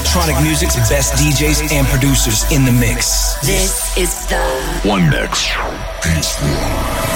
electronic music's best DJs and producers in the mix. This is the One Mix Peace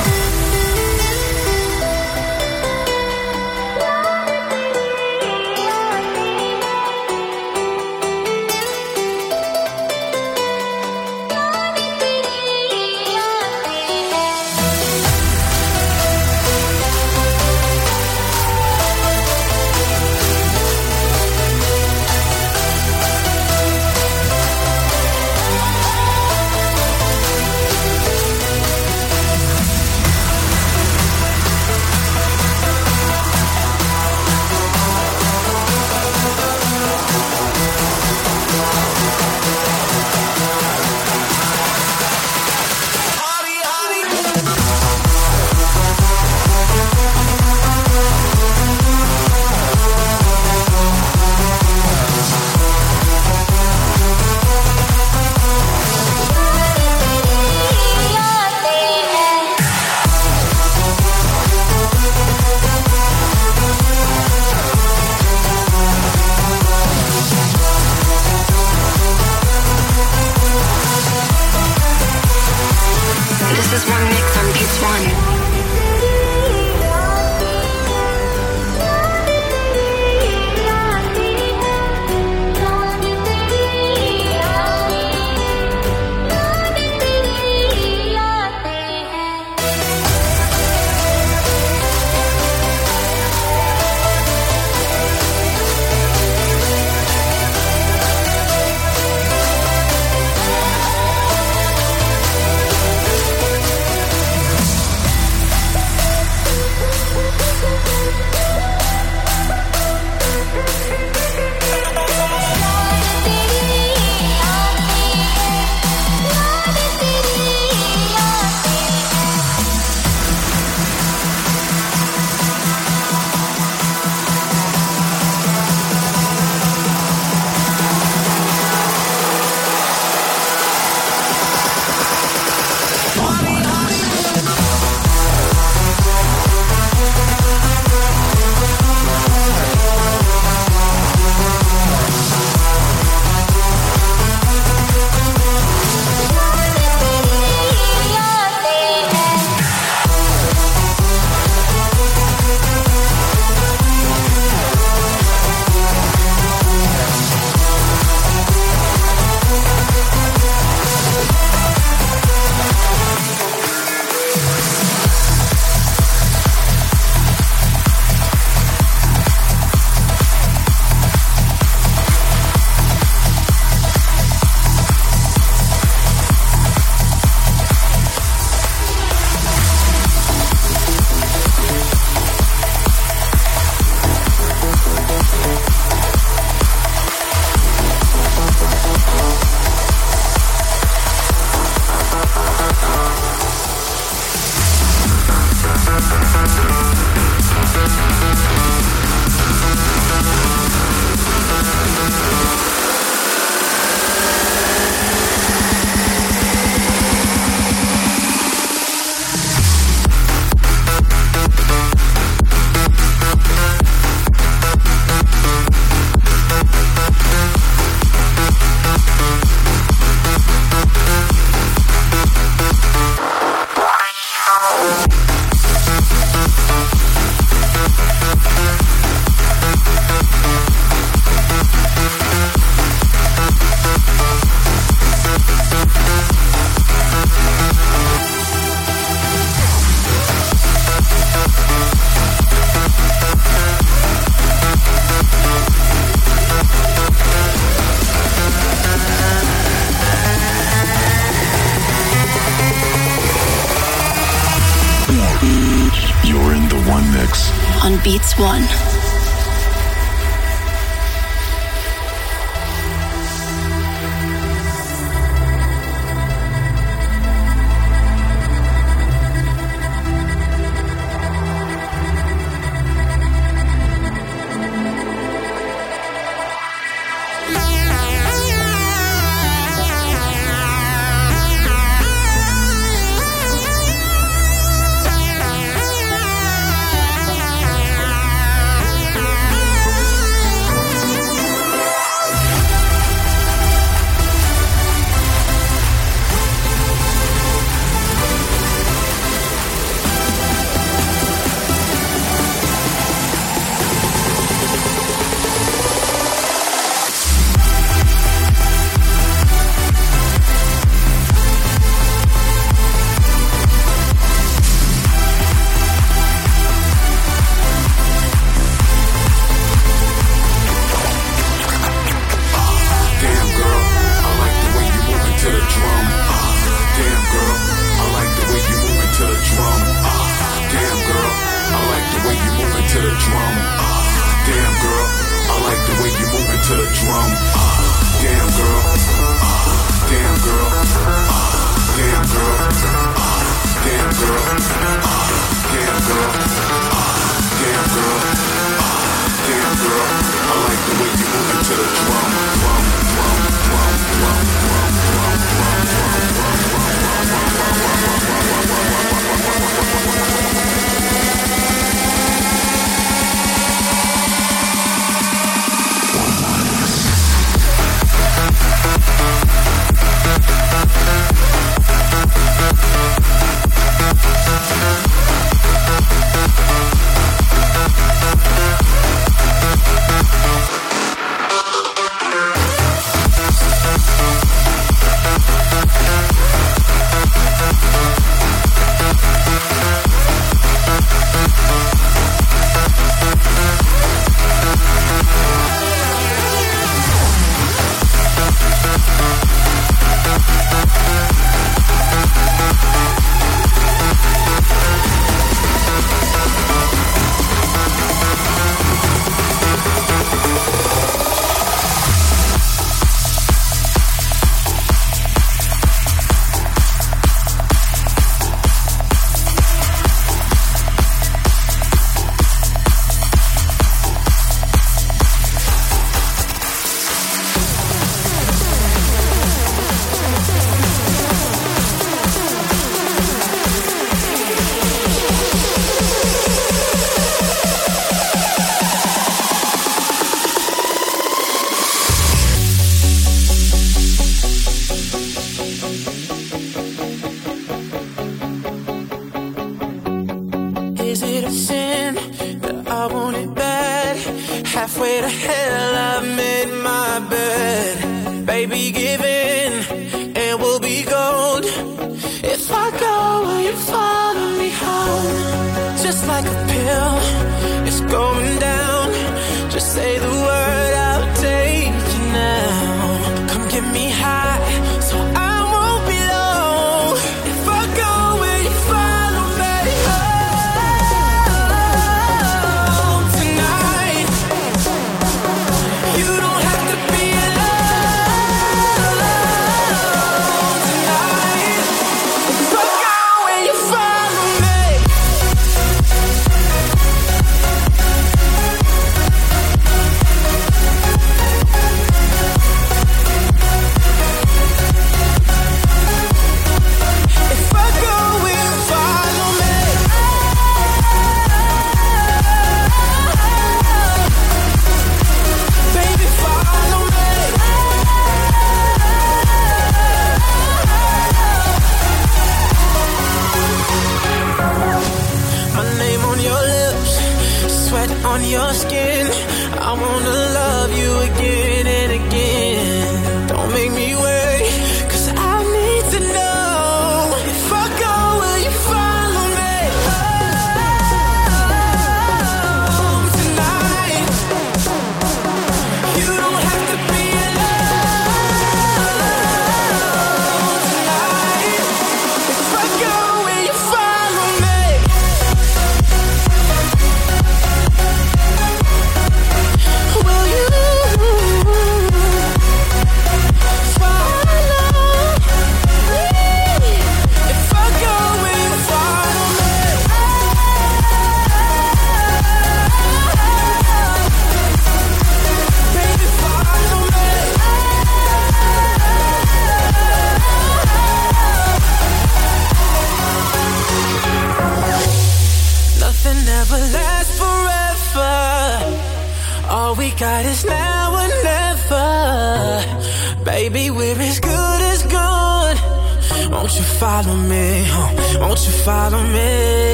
Baby, give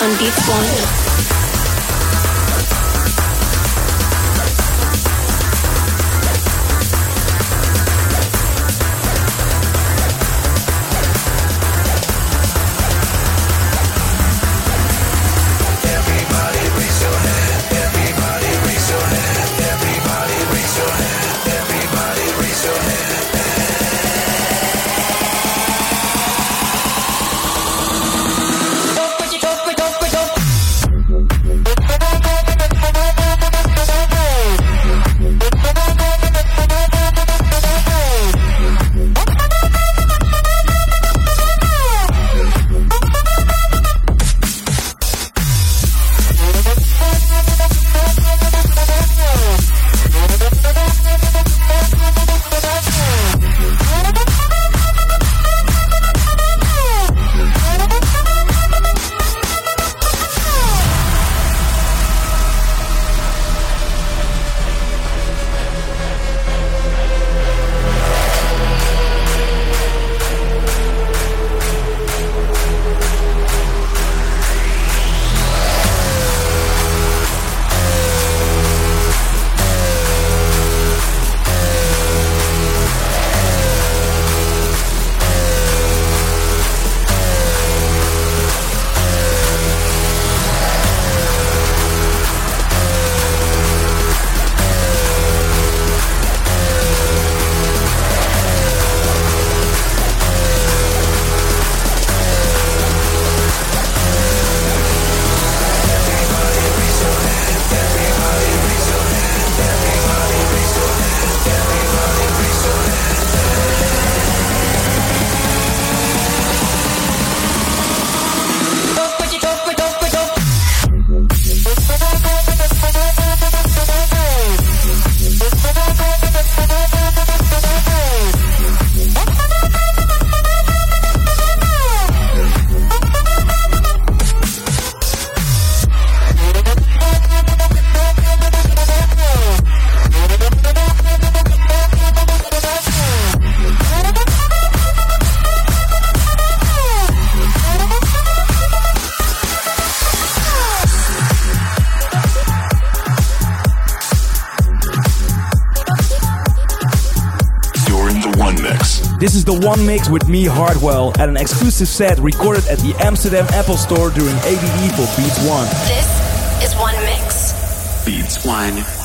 on Beats One. One mix with me, Hardwell, at an exclusive set recorded at the Amsterdam Apple Store during ADE for Beats One. This is One Mix. Beats One.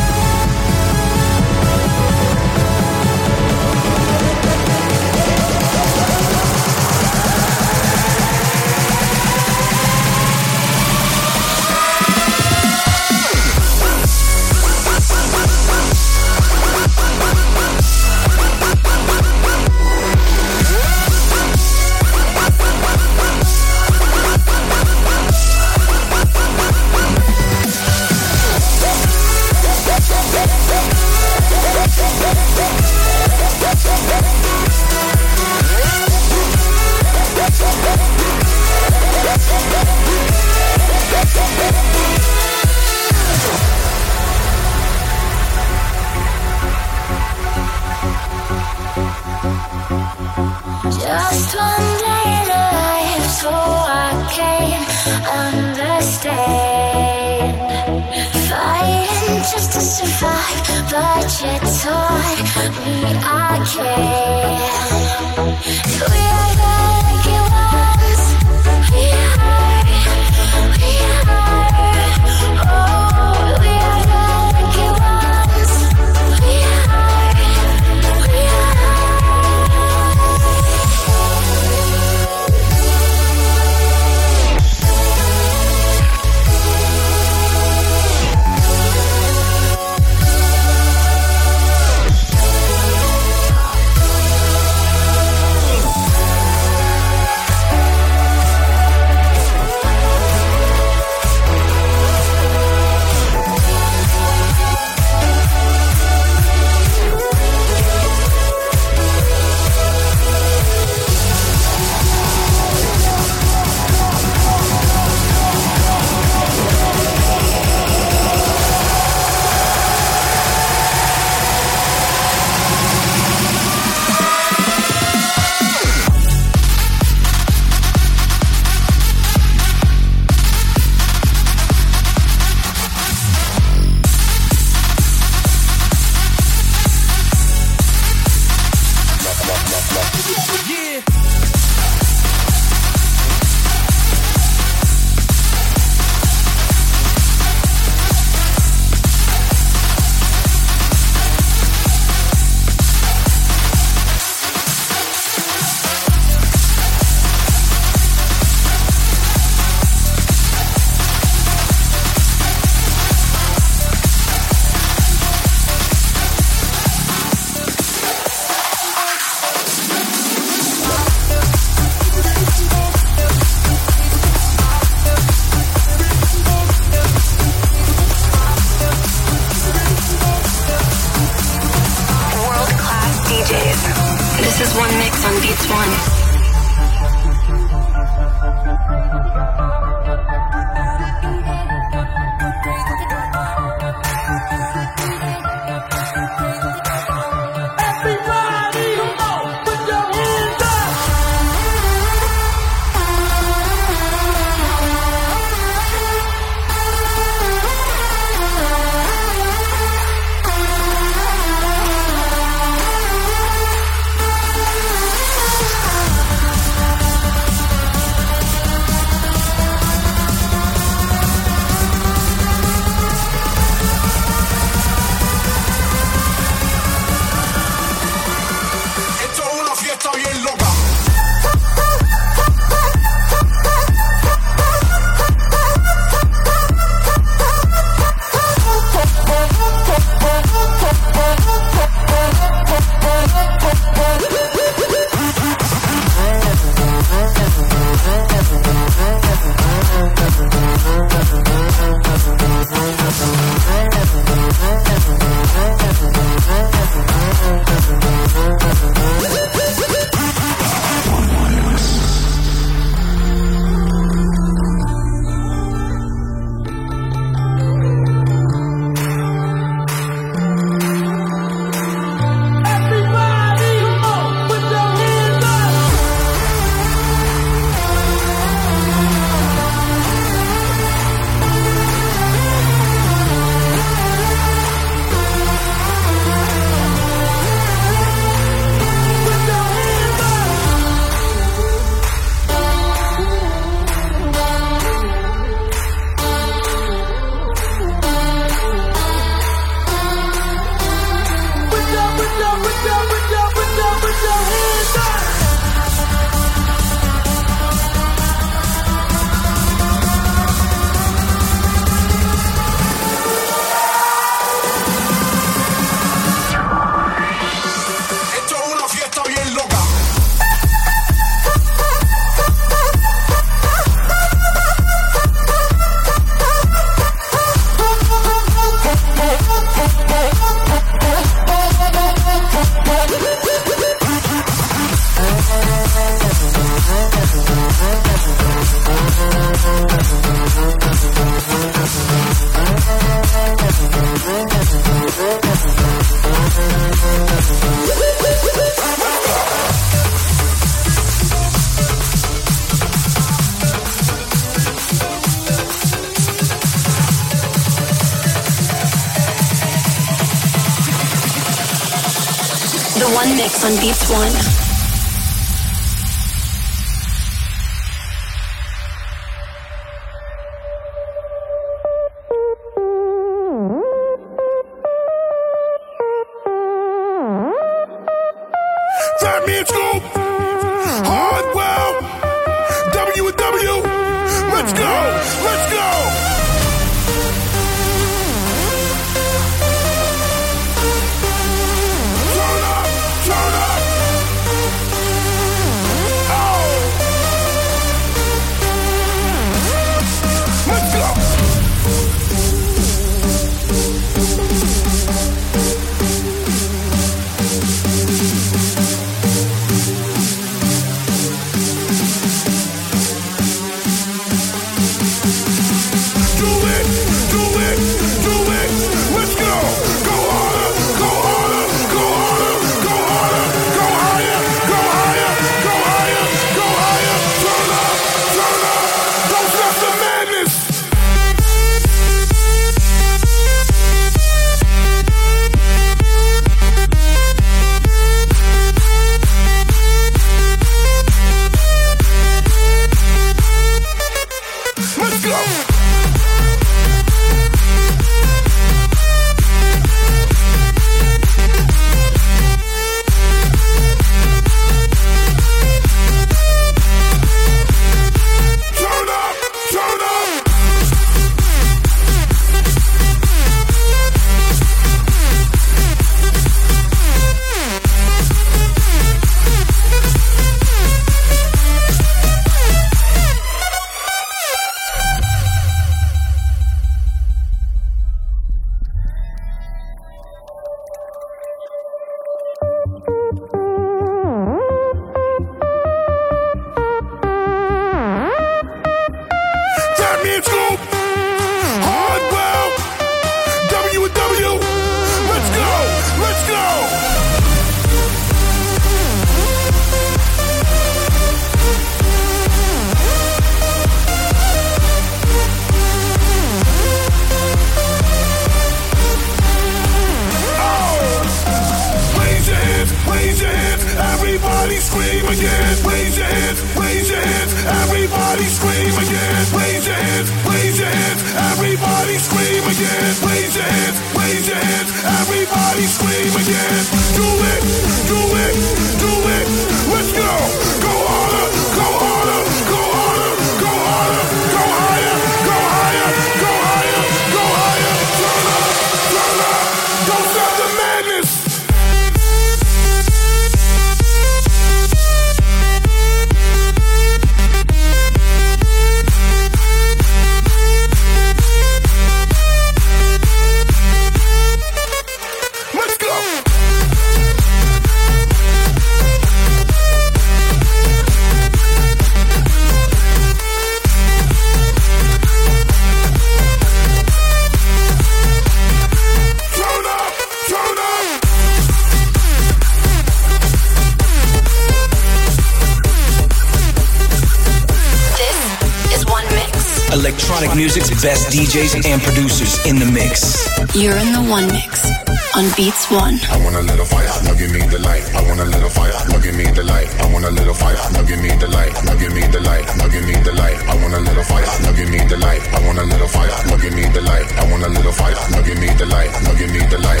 Best DJs and producers in the mix. You're in the one mix on Beats One. I want a little fire, now give me the light. I want a little fire, now give me the light. I want a little fire, now give me the light. Now give me the light, now give me the light. I want a little fire, now give me the light. I want a little fire, now give me the light. I want a little fire, now give me the light. Now give me the light.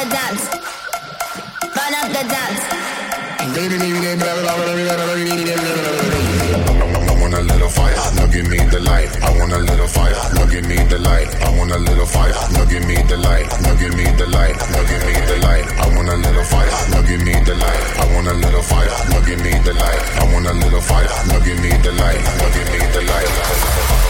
the dance. Burn up the dance. I want a little fire, now give me the light. I want a little fire, give me the light. I want a little fire, give me the light. Give me the light, give me the light. I want a little fire, give me the light. I want a little fire, give me the light. I want a little fire, give me the light. Give me the light.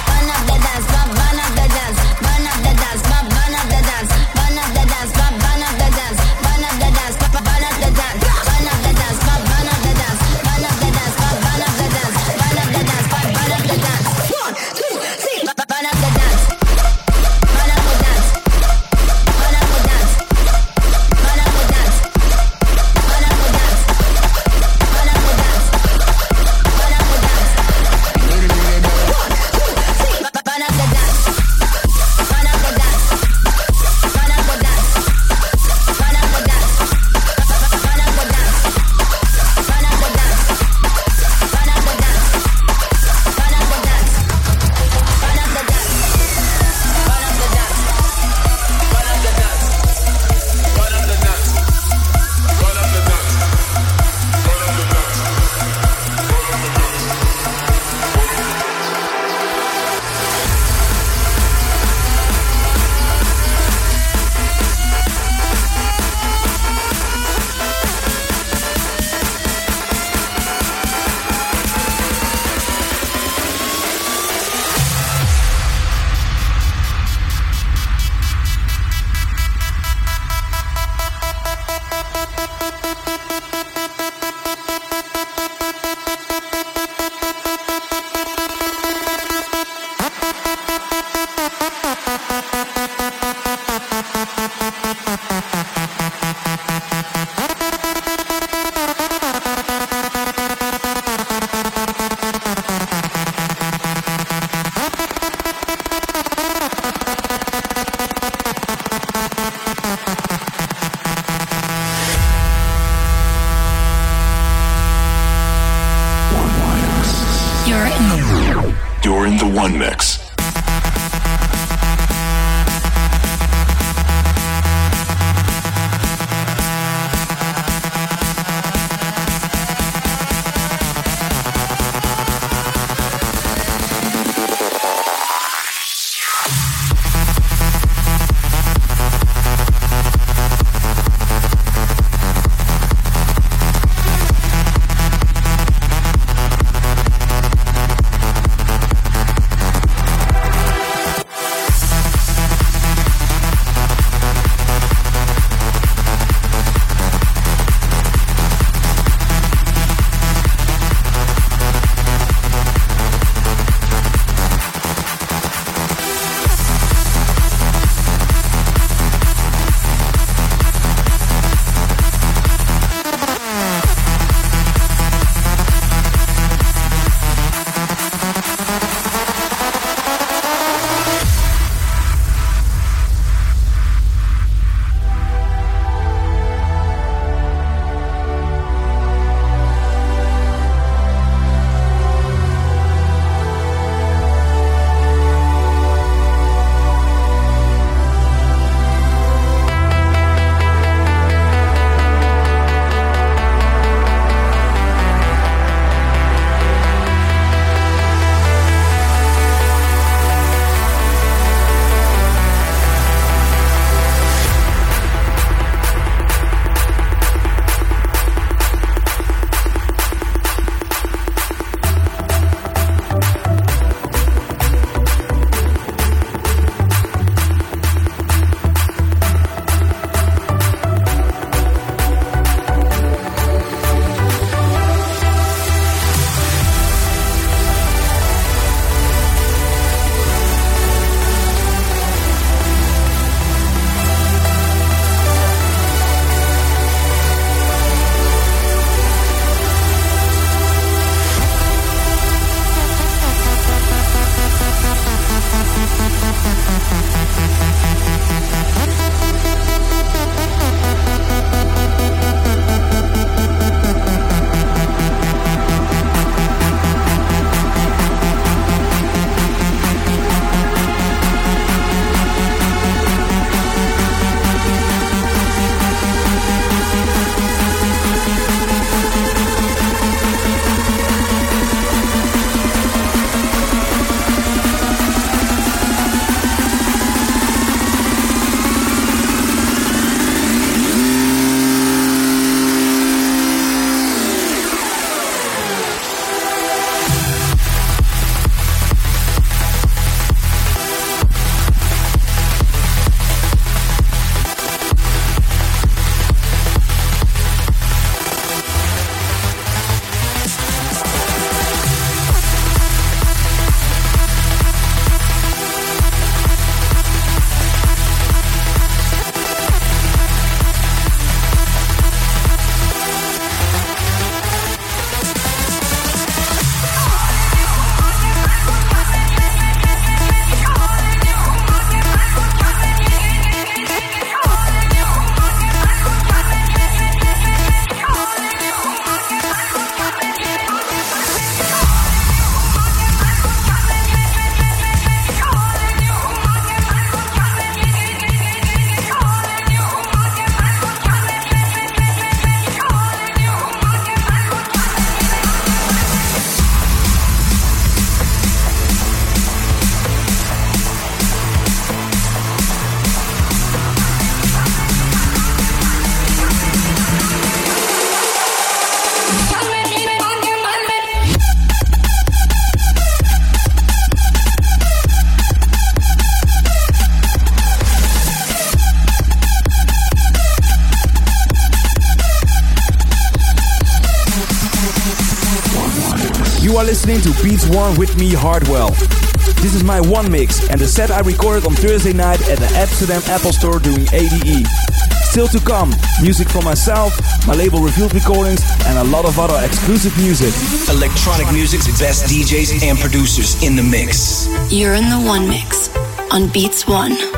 One with me Hardwell. This is my one mix and the set I recorded on Thursday night at the Amsterdam Apple Store doing ADE. Still to come, music for myself, my label Revealed Recordings, and a lot of other exclusive music. Electronic music's best DJs and producers in the mix. You're in the one mix on Beats One.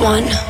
one.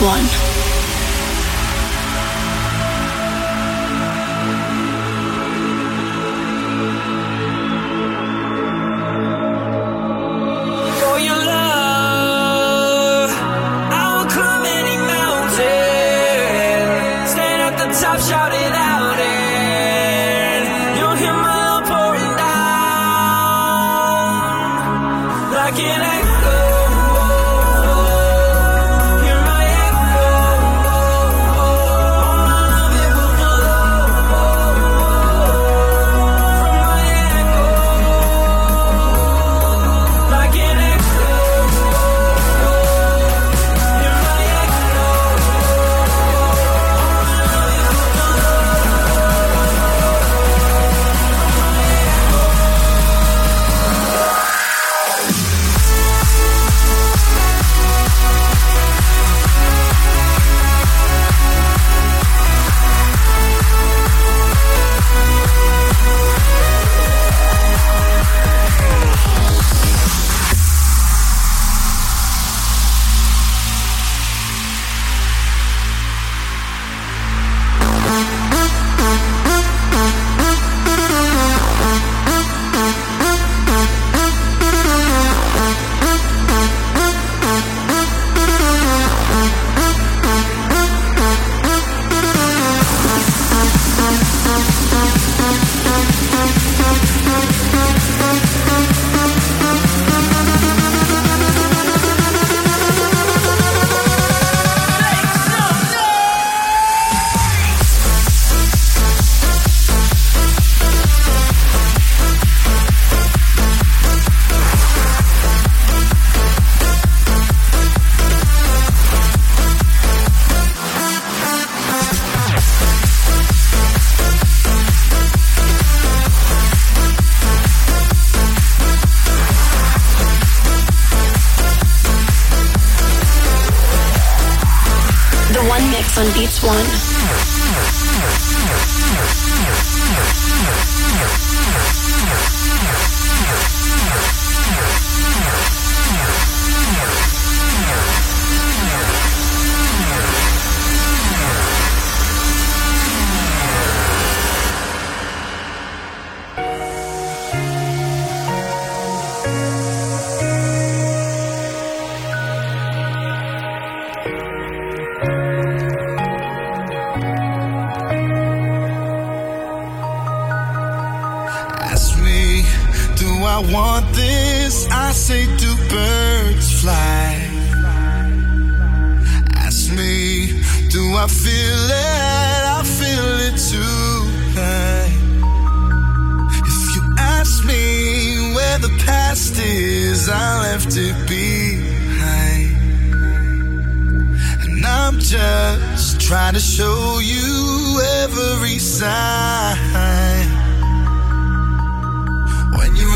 One.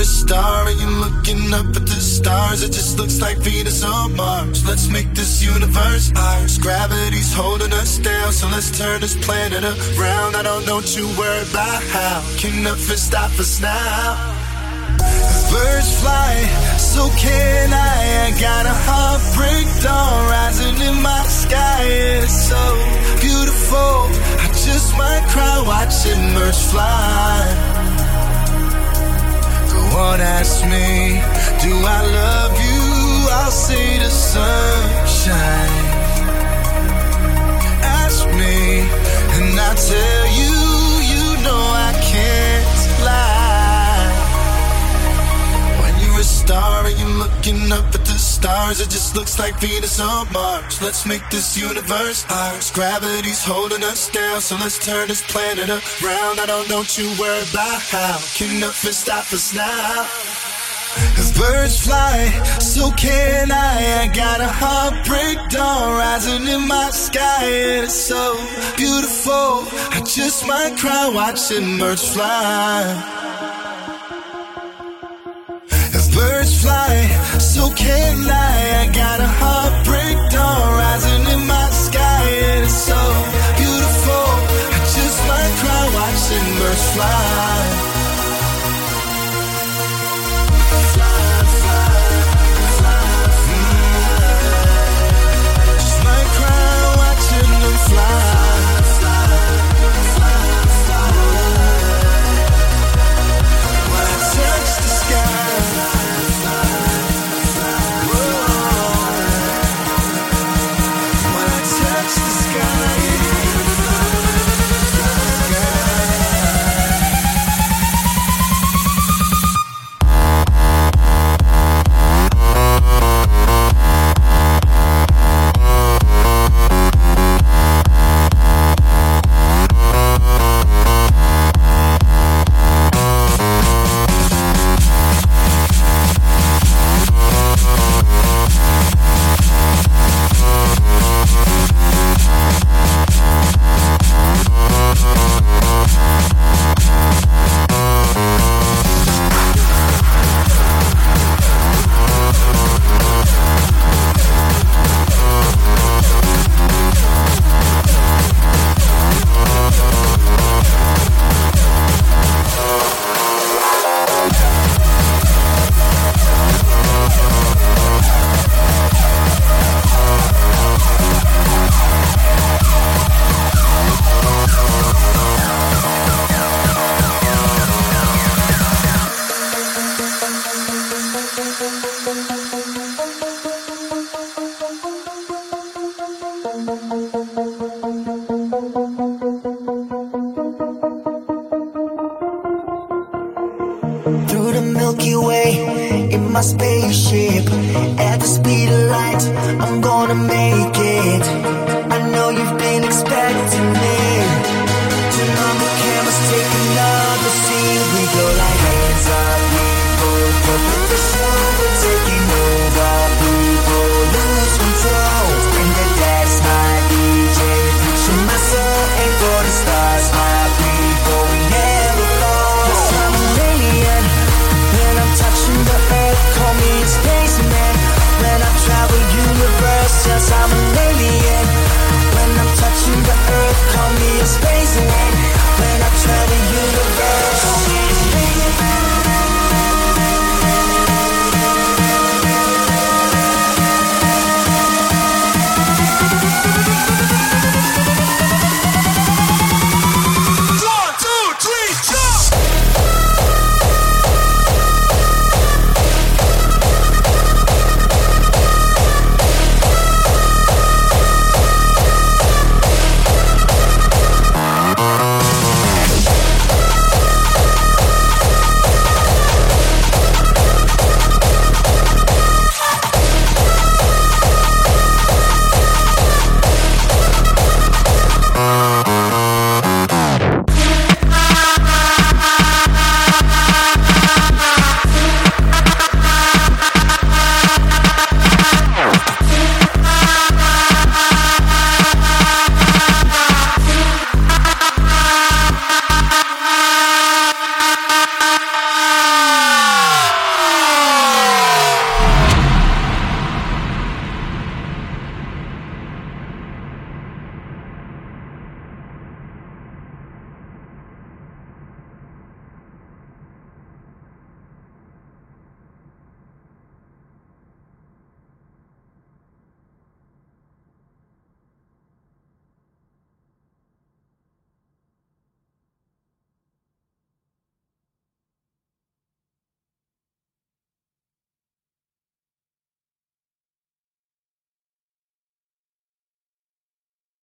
Star and you're looking up at the stars, it just looks like Venus on Mars. Let's make this universe ours. Gravity's holding us down, so let's turn this planet around. I don't know too worried about how. Can nothing stop us now? Birds fly, so can I. I got a heartbreak dawn rising in my sky. It's so beautiful. I just might cry watching birds fly. On, ask me, do I love you? I'll say the sunshine. Ask me, and I'll tell you, you know I can't lie. Star and you're looking up at the stars, it just looks like Venus on Mars. Let's make this universe ours. Gravity's holding us down, so let's turn this planet around. I don't know too worry about how. Can nothing stop us now? If birds fly, so can I. I got a heartbreak dawn rising in my sky. and It's so beautiful. I just might cry watching birds fly. Birds fly, so can I. I got a heartbreak dawn rising in my sky. It's so beautiful. I just might cry watching birds fly.